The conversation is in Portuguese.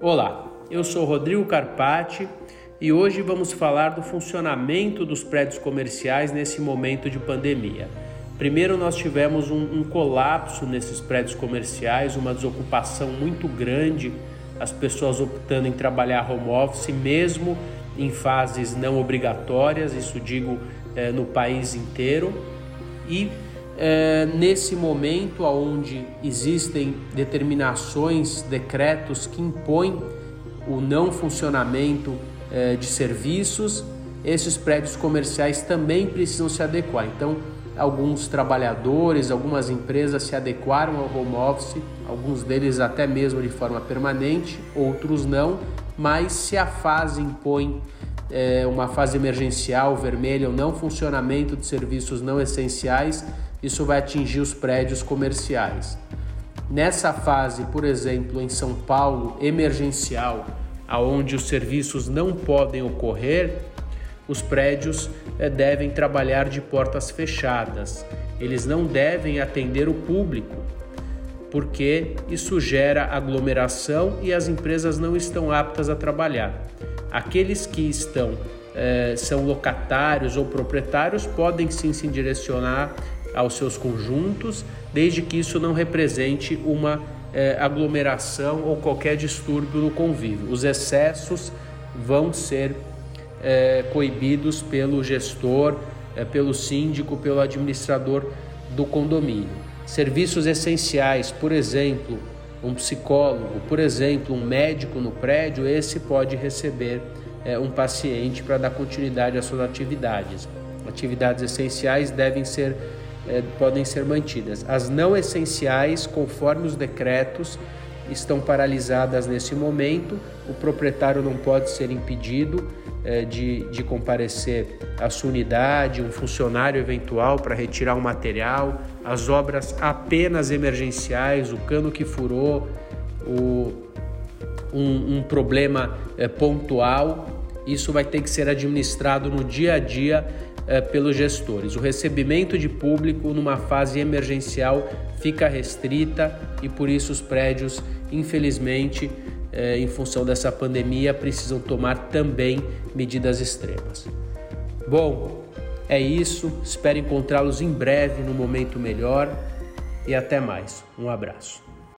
Olá, eu sou Rodrigo Carpati e hoje vamos falar do funcionamento dos prédios comerciais nesse momento de pandemia. Primeiro, nós tivemos um, um colapso nesses prédios comerciais, uma desocupação muito grande, as pessoas optando em trabalhar home office, mesmo em fases não obrigatórias, isso digo é, no país inteiro. E é, nesse momento onde existem determinações, decretos que impõem o não funcionamento é, de serviços, esses prédios comerciais também precisam se adequar. Então, alguns trabalhadores, algumas empresas se adequaram ao home office, alguns deles até mesmo de forma permanente, outros não, mas se a fase impõe é, uma fase emergencial, vermelha, ou não funcionamento de serviços não essenciais, isso vai atingir os prédios comerciais. Nessa fase, por exemplo, em São Paulo, emergencial, aonde os serviços não podem ocorrer, os prédios eh, devem trabalhar de portas fechadas. Eles não devem atender o público, porque isso gera aglomeração e as empresas não estão aptas a trabalhar. Aqueles que estão eh, são locatários ou proprietários podem sim se direcionar aos seus conjuntos, desde que isso não represente uma é, aglomeração ou qualquer distúrbio no convívio. Os excessos vão ser é, coibidos pelo gestor, pelo síndico, pelo administrador do condomínio. Serviços essenciais, por exemplo, um psicólogo, por exemplo, um médico no prédio, esse pode receber é, um paciente para dar continuidade às suas atividades. Atividades essenciais devem ser é, podem ser mantidas. As não essenciais, conforme os decretos, estão paralisadas nesse momento. O proprietário não pode ser impedido de, de comparecer à sua unidade, um funcionário eventual para retirar o material, as obras apenas emergenciais, o cano que furou, o, um, um problema é, pontual. Isso vai ter que ser administrado no dia a dia eh, pelos gestores. O recebimento de público numa fase emergencial fica restrita e por isso os prédios, infelizmente, eh, em função dessa pandemia, precisam tomar também medidas extremas. Bom, é isso. Espero encontrá-los em breve, no momento melhor. E até mais. Um abraço.